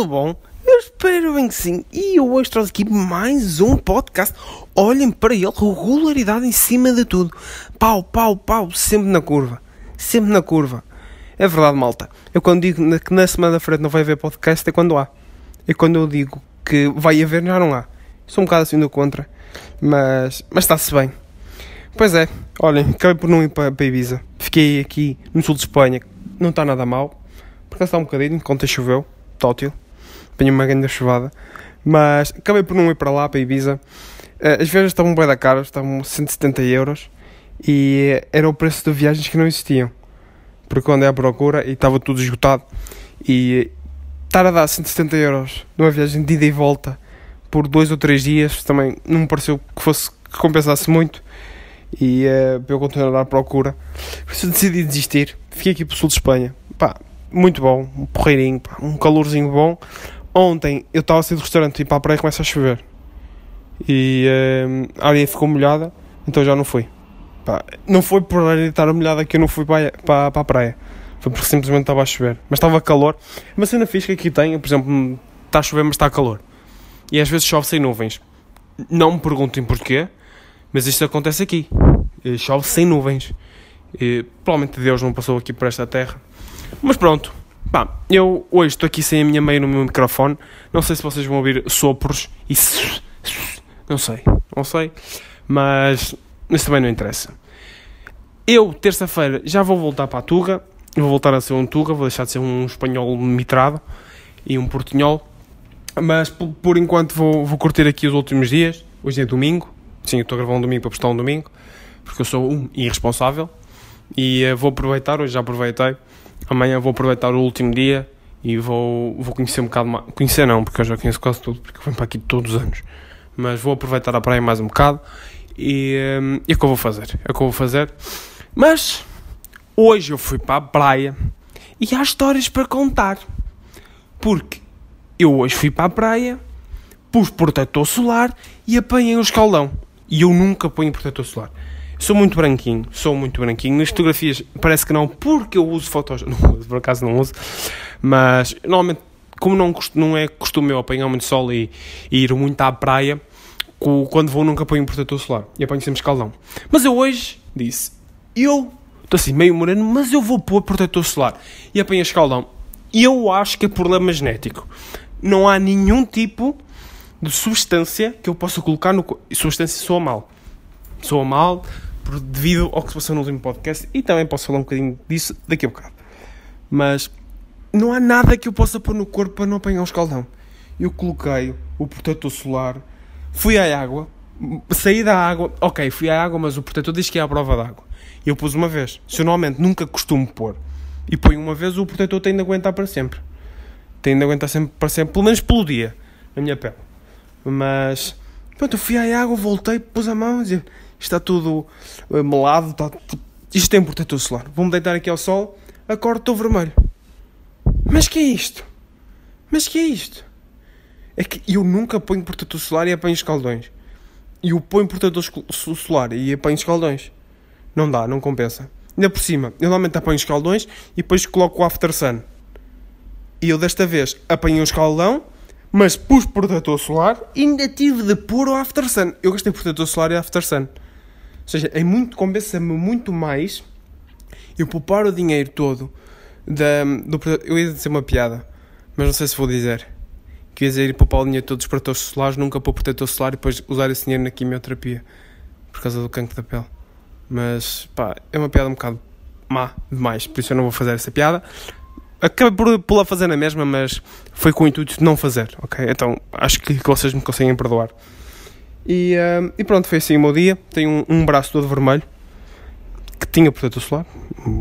tudo bom? Eu espero bem que sim. E eu hoje trouxe aqui mais um podcast. Olhem para ele, regularidade em cima de tudo. Pau, pau, pau, sempre na curva. Sempre na curva. É verdade, malta. Eu quando digo que na semana da frente não vai haver podcast é quando há. E quando eu digo que vai haver, já não há. Sou um bocado assim do contra. Mas, mas está-se bem. Pois é, olhem, acabei por não ir para, para Ibiza. Fiquei aqui no sul de Espanha. Não está nada mal. Porque está um bocadinho, ontem choveu, tótil, apanhei uma grande chuvada, mas acabei por não ir para lá, para Ibiza. Eh, as viagens estavam bem da cara, estavam 170 euros e era o preço de viagens que não existiam. Porque é à procura e estava tudo esgotado e estar a dar 170 euros numa viagem de ida e volta por dois ou três dias também não me pareceu que fosse que compensasse muito e uh, eu continuar à procura. Por isso decidi desistir. Fiquei aqui para o sul de Espanha. Pá, muito bom, um porreirinho, pá, um calorzinho bom. Ontem eu estava a sair do restaurante e para a praia começa a chover. E uh, a areia ficou molhada, então já não fui. Pá, não foi por a areia estar molhada que eu não fui para, para, para a praia. Foi porque simplesmente estava a chover. Mas estava calor. Uma cena fixe que aqui tem, por exemplo, está a chover, mas está calor. E às vezes chove sem nuvens. Não me perguntem porquê, mas isto acontece aqui. Chove sem nuvens. E, provavelmente Deus não passou aqui por esta terra mas pronto, pá, eu hoje estou aqui sem a minha meia no meu microfone. Não sei se vocês vão ouvir sopros e. Não sei, não sei. Mas isso também não interessa. Eu, terça-feira, já vou voltar para a Tuga. Vou voltar a ser um Tuga, vou deixar de ser um espanhol mitrado e um portunhol. Mas por, por enquanto vou, vou curtir aqui os últimos dias. Hoje é domingo. Sim, eu estou a gravar um domingo para postar um domingo. Porque eu sou um irresponsável. E uh, vou aproveitar, hoje já aproveitei amanhã vou aproveitar o último dia e vou, vou conhecer um bocado mais. Conhecer não, porque eu já conheço quase tudo, porque eu venho para aqui todos os anos. Mas vou aproveitar a praia mais um bocado e, um, é o que eu vou fazer. É o que eu vou fazer. Mas hoje eu fui para a praia e há histórias para contar. Porque eu hoje fui para a praia, pus protetor solar e apanhei um escaldão. E eu nunca ponho protetor solar. Sou muito branquinho, sou muito branquinho. Nas fotografias parece que não, porque eu uso fotos. Não uso, por acaso não uso. Mas normalmente, como não, não é costume eu apanhar muito sol e, e ir muito à praia, quando vou nunca ponho um protetor solar. E apanho sempre escaldão. Mas eu hoje disse, eu estou assim meio moreno, mas eu vou pôr protetor solar. E apanho escaldão. E eu acho que é problema genético. Não há nenhum tipo de substância que eu possa colocar no... Substância soa mal. Soa mal, devido ao que se passou no último podcast e também posso falar um bocadinho disso daqui a bocado. Mas não há nada que eu possa pôr no corpo para não apanhar um escaldão. Eu coloquei o protetor solar, fui à água, saí da água, ok, fui à água, mas o protetor diz que é à prova d'água. Eu pus uma vez. Se eu normalmente nunca costumo pôr e ponho uma vez, o protetor tem de aguentar para sempre. Tem de aguentar sempre para sempre, pelo menos pelo dia, na minha pele. Mas, pronto, eu fui à água, voltei, pus a mão e disse, está tudo uh, melado, está, isto tem protetor solar. Vou-me deitar aqui ao sol, acordo, estou vermelho. Mas que é isto? Mas que é isto? É que eu nunca ponho protetor solar e apanho escaldões. E eu ponho protetor solar e apanho escaldões. Não dá, não compensa. Ainda por cima, eu normalmente apanho escaldões e depois coloco o after sun. E eu desta vez apanhei um escaldão, mas pus protetor solar e ainda tive de pôr o after sun. Eu gastei protetor solar e after sun. Seja, é muito, compensa-me muito mais eu poupar o dinheiro todo da, do Eu ia dizer uma piada, mas não sei se vou dizer. Que ia dizer poupar o dinheiro todo dos protetores solares, nunca pôr protetor solar e depois usar esse dinheiro na quimioterapia por causa do cancro da pele. Mas pá, é uma piada um bocado má demais, por isso eu não vou fazer essa piada. Acabei por, por fazer na mesma, mas foi com o intuito de não fazer, ok? Então acho que vocês me conseguem perdoar. E, uh, e pronto, foi assim o meu dia. Tenho um, um, braço todo vermelho que tinha protetor solar,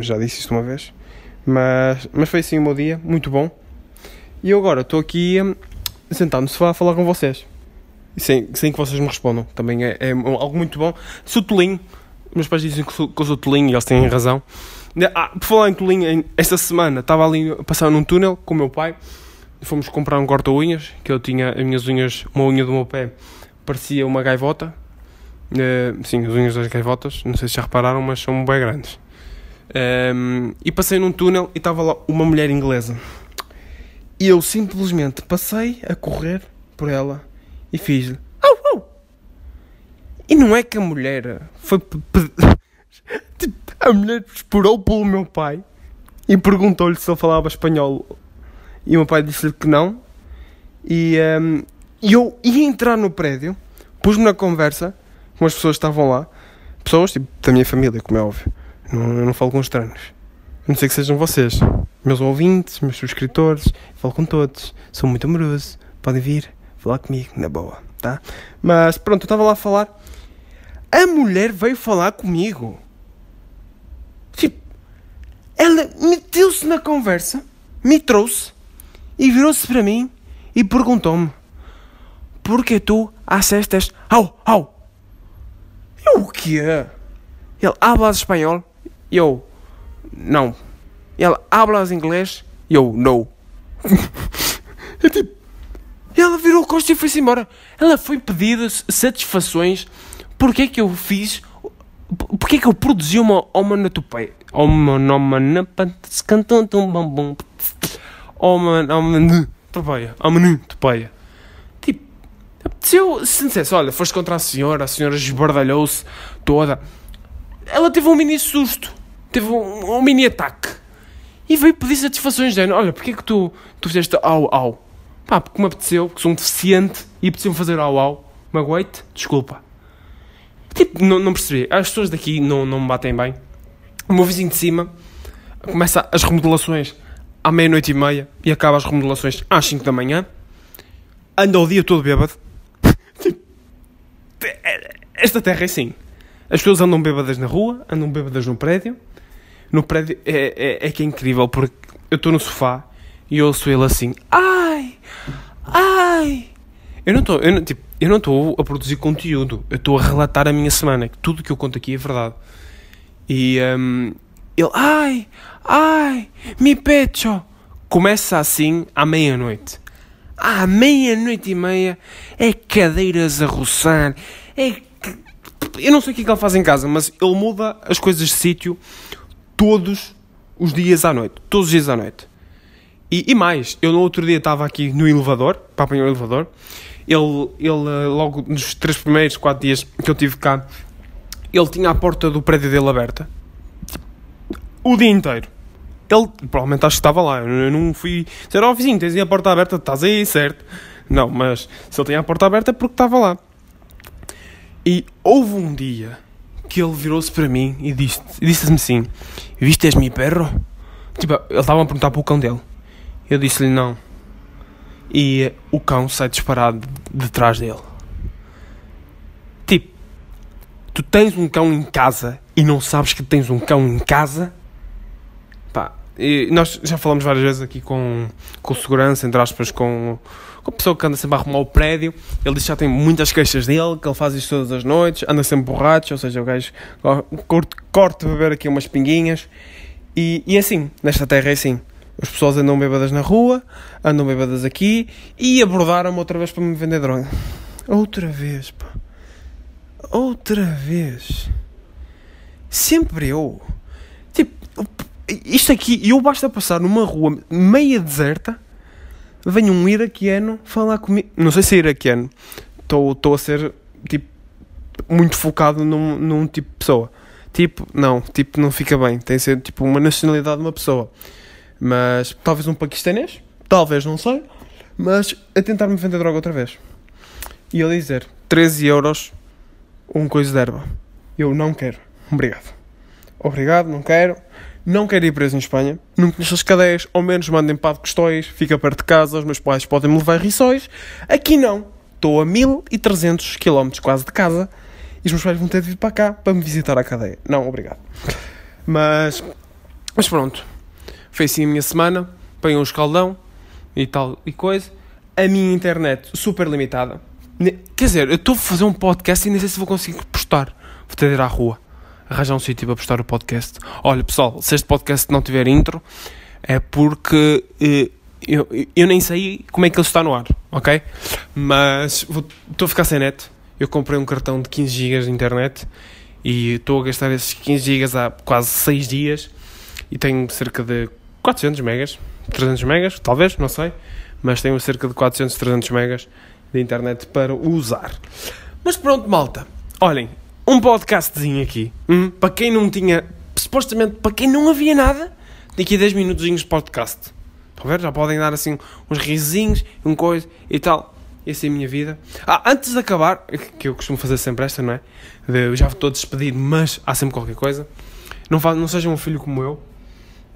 já disse isto uma vez. Mas, mas foi assim o meu dia, muito bom. E eu agora estou aqui um, sentado no sofá a falar com vocês. Sem, sem que vocês me respondam. Também é, é algo muito bom. Sou tolinho. Meus pais dizem que sou, que sou tolinho e eles têm razão. Ah, por falar em tolinho, esta semana estava ali a passar num túnel com o meu pai. Fomos comprar um corta-unhas, que eu tinha as minhas unhas, uma unha do meu pé parecia uma gaivota. Uh, sim, as unhas das gaivotas, não sei se já repararam, mas são bem grandes. Um, ehm, e passei num túnel e estava lá uma mulher inglesa. E eu simplesmente passei a correr por ela e fiz-lhe au, au. E não é que a mulher foi. Tipo, a mulher esperou pelo meu pai e perguntou-lhe se ele falava espanhol. E o meu pai disse-lhe que não. E um, eu ia entrar no prédio, pus-me na conversa com as pessoas que estavam lá. Pessoas tipo, da minha família, como é óbvio. Não, eu não falo com estranhos. A não sei que sejam vocês. Meus ouvintes, meus subscritores. Falo com todos. Sou muito amoroso. Podem vir falar comigo, na boa, tá? Mas pronto, eu estava lá a falar. A mulher veio falar comigo. Tipo, ela meteu-se na conversa, me trouxe e virou-se para mim e perguntou-me: Porquê tu assistes au, au? Eu o quê? Ele hablas espanhol? Eu, não. Ele hablas inglês? Eu, não. é tipo, ela virou o costo e foi-se embora. Ela foi pedir satisfações. Porquê que eu fiz Porquê que eu produzi uma onomatopeia? Onomatopeia. Onomatopeia. Tipo, se eu se dissesse, olha, foste contra a senhora, a senhora esbardalhou-se toda. Ela teve um mini susto. Teve um, um mini ataque. E veio pedir satisfações, dizendo, olha, porquê que tu, tu fizeste au au? Pá, porque me apeteceu, que sou um deficiente e apeteceu-me fazer au au. Magoite, desculpa. Tipo, não, não percebi. As pessoas daqui não, não me batem bem. O meu vizinho de cima começa as remodelações à meia-noite e meia e acaba as remodelações às 5 da manhã. Anda o dia todo bêbado. Esta terra é assim. As pessoas andam bêbadas na rua, andam bêbadas no prédio. No prédio é, é, é que é incrível porque eu estou no sofá e ouço ele assim: Ai! Ai! Eu não estou, tipo, eu não estou a produzir conteúdo, eu estou a relatar a minha semana, que tudo que eu conto aqui é verdade. E um, ele, ai, ai, mi pecho. Começa assim à meia-noite. À meia-noite e meia é cadeiras a roçar, é. Eu não sei o que, é que ele faz em casa, mas ele muda as coisas de sítio todos os dias à noite. Todos os dias à noite. E, e mais, eu no outro dia estava aqui no elevador, para apanhar o elevador, ele, ele, eh, logo nos três primeiros, quatro dias que eu tive cá, ele tinha a porta do prédio dele aberta. O dia inteiro. Ele, provavelmente acho que estava lá. Eu não fui dizer, ó oh, vizinho, tens a porta aberta, estás aí, certo? Não, mas se ele tinha a porta aberta é porque estava lá. E houve um dia que ele virou-se para mim e disse-me disse assim: Viste mi perro? Tipo, ele estava a perguntar para o cão dele. Eu disse-lhe não e o cão sai disparado de trás dele. Tipo, tu tens um cão em casa e não sabes que tens um cão em casa? Pá, nós já falamos várias vezes aqui com, com segurança, entre aspas, com, com a pessoa que anda sempre a arrumar o prédio. Ele diz que já tem muitas queixas dele, que ele faz isto todas as noites, anda sempre borracho, ou seja, o gajo corta, para beber aqui umas pinguinhas. E, e é assim, nesta terra é assim. As pessoas andam bêbadas na rua, andam bêbadas aqui e abordaram-me outra vez para me vender droga. Outra vez, pá. Outra vez. Sempre eu. Tipo, isto aqui, eu basta passar numa rua meia deserta, vem um iraquiano falar comigo. Não sei se é iraquiano. Estou a ser, tipo, muito focado num, num tipo de pessoa. Tipo, não, tipo, não fica bem. Tem de ser, tipo, uma nacionalidade de uma pessoa. Mas talvez um paquistanês, talvez, não sei. Mas a tentar me vender droga outra vez. E ele dizer 13 euros um coisa de erva. Eu não quero. Obrigado. Obrigado, não quero. Não quero ir preso em Espanha. Não conheço as cadeias. Ao menos mandem para de Custóis. Fica perto de casa. Os meus pais podem me levar a Rissóis. Aqui não. Estou a 1300 km quase de casa. E os meus pais vão ter de vir para cá para me visitar a cadeia. Não, obrigado. Mas, mas pronto. Foi assim a minha semana, põe um escaldão e tal e coisa. A minha internet super limitada. Quer dizer, eu estou a fazer um podcast e nem sei se vou conseguir postar. Vou ter de ir à rua, arranjar um sítio para postar o podcast. Olha pessoal, se este podcast não tiver intro, é porque eh, eu, eu nem sei como é que ele está no ar, ok? Mas estou a ficar sem net. Eu comprei um cartão de 15 GB de internet e estou a gastar esses 15 GB há quase 6 dias e tenho cerca de 400 megas 300 megas, talvez, não sei, mas tenho cerca de 400, 300 megas de internet para usar. Mas pronto, malta, olhem, um podcastzinho aqui, hum, para quem não tinha, supostamente, para quem não havia nada, tem aqui 10 minutos de podcast. Estão a ver? Já podem dar assim uns risinhos, um coisa e tal. Essa é a minha vida. Ah, antes de acabar, que eu costumo fazer sempre esta, não é? Eu já estou despedido, mas há sempre qualquer coisa. Não, faz, não sejam um filho como eu,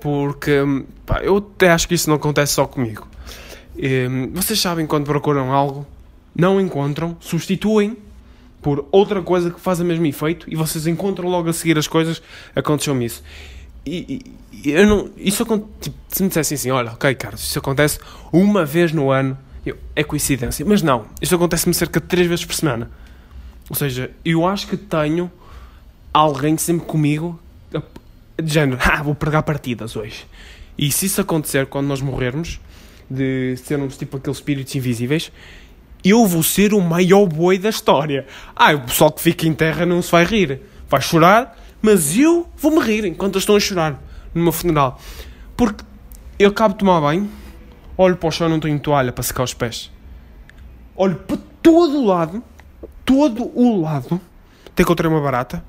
porque pá, eu até acho que isso não acontece só comigo. E, hum, vocês sabem quando procuram algo, não encontram, substituem por outra coisa que faz o mesmo efeito e vocês encontram logo a seguir as coisas. Aconteceu-me isso. E, e, eu não. Isso tipo, se me dissessem assim, olha, ok, Carlos, isso acontece uma vez no ano eu, é coincidência. Mas não, isto acontece-me cerca de 3 vezes por semana. Ou seja, eu acho que tenho alguém sempre comigo de género, ah, vou pregar partidas hoje. E se isso acontecer quando nós morrermos, de sermos tipo aqueles espíritos invisíveis, eu vou ser o maior boi da história. Ah, o pessoal que fica em terra não se vai rir. Vai chorar, mas eu vou-me rir enquanto estão a chorar meu funeral. Porque eu acabo de tomar banho, olho para o chão, não tenho toalha para secar os pés. Olho para todo o lado, todo o lado, até encontrei uma barata.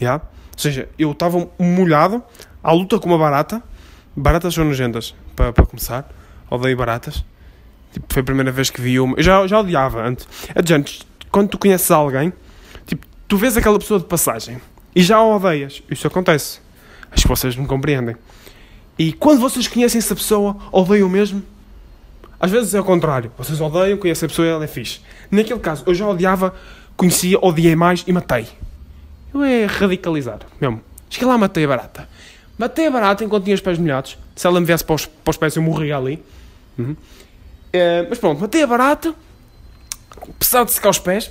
Yeah? Ou seja, eu estava molhado, à luta com uma barata. Baratas são nojentas, para, para começar. Odeio baratas. Tipo, foi a primeira vez que vi uma. Eu já, já odiava antes. Adiante, quando tu conheces alguém, tipo, tu vês aquela pessoa de passagem e já a odeias. Isso acontece. Acho que vocês não compreendem. E quando vocês conhecem essa pessoa, odeiam mesmo às vezes é o contrário. Vocês odeiam, conhecem a pessoa e ela é fixe. Naquele caso, eu já odiava, conhecia, odiei mais e matei. Eu é radicalizar, mesmo. Cheguei lá matei a barata. Matei a barata enquanto tinha os pés molhados. Se ela me viesse para os, para os pés, eu morria ali. Uhum. É, mas pronto, matei a barata. Precisava de secar os pés.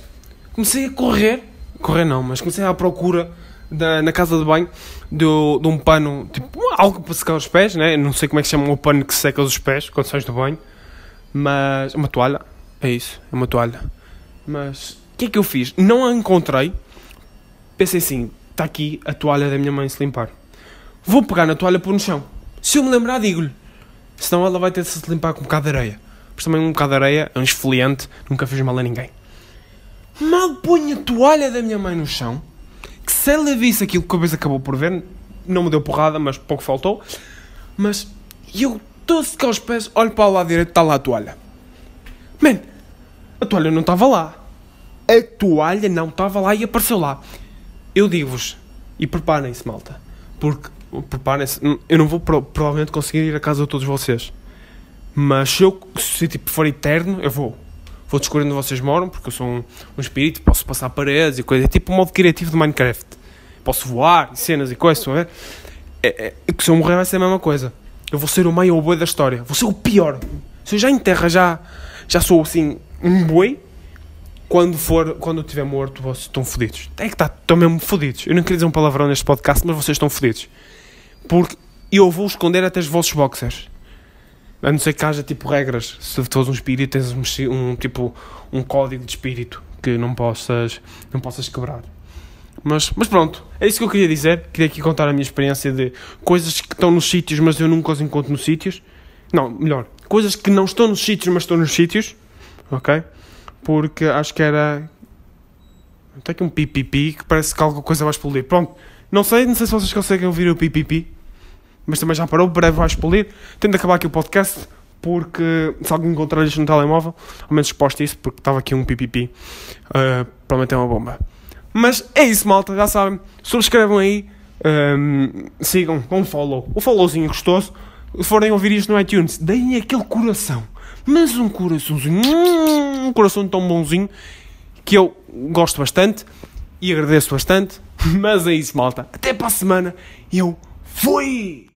Comecei a correr. Correr não, mas comecei à procura da, na casa de banho de, de um pano, tipo, algo para secar os pés, né? Não sei como é que se chama o pano que seca os pés quando sais do banho. Mas. Uma toalha. É isso, é uma toalha. Mas. O que é que eu fiz? Não a encontrei. Pensei assim: está aqui a toalha da minha mãe se limpar. Vou pegar na toalha pôr no chão. Se eu me lembrar, digo-lhe. Senão ela vai ter de se limpar com um bocado de areia. Mas também um bocado de areia é um esfoliante, nunca fez mal a ninguém. Mal ponho a toalha da minha mãe no chão, que se ela visse aquilo que a vez acabou por ver, não me deu porrada, mas pouco faltou. Mas eu Estou a secar os pés, olho para o lado direito, está lá a toalha. Man, a toalha não estava lá. A toalha não estava lá e apareceu lá. Eu digo-vos, e preparem-se, malta. Porque, preparem-se, eu não vou provavelmente conseguir ir a casa de todos vocês. Mas se eu se, tipo, for eterno, eu vou. Vou descobrir onde vocês moram, porque eu sou um, um espírito, posso passar paredes e coisas. É tipo um modo criativo de Minecraft. Posso voar, cenas e coisas, a ver? É, é, que se eu morrer vai ser a mesma coisa. Eu vou ser o maior boi da história. Vou ser o pior. Se eu já em terra já, já sou assim um boi, quando for, quando eu estiver morto, vocês estão fodidos. É que está, estão mesmo fodidos. Eu não queria dizer um palavrão neste podcast, mas vocês estão fodidos. Porque eu vou esconder até os vossos boxers. A não ser que haja tipo regras. Se és um espírito, tens um, um, tipo um código de espírito que não possas, não possas quebrar. Mas, mas pronto, é isso que eu queria dizer. Queria aqui contar a minha experiência de coisas que estão nos sítios, mas eu nunca os encontro nos sítios. Não, melhor, coisas que não estão nos sítios, mas estão nos sítios. Ok? Porque acho que era. Tem aqui um pipipi que parece que alguma coisa vai explodir. Pronto, não sei, não sei se vocês conseguem ouvir o pipipi, mas também já parou, breve vai explodir. Tendo de acabar aqui o podcast, porque se alguém encontrar isto no telemóvel, ao menos exposto isso, porque estava aqui um pipipi, uh, provavelmente é uma bomba. Mas é isso, malta, já sabem. Subscrevam aí, um, sigam com um follow. O followzinho gostoso. Se forem ouvir isto no iTunes, deem aquele coração. Mas um coraçãozinho, um coração tão bonzinho que eu gosto bastante e agradeço bastante. Mas é isso, malta. Até para a semana. Eu fui!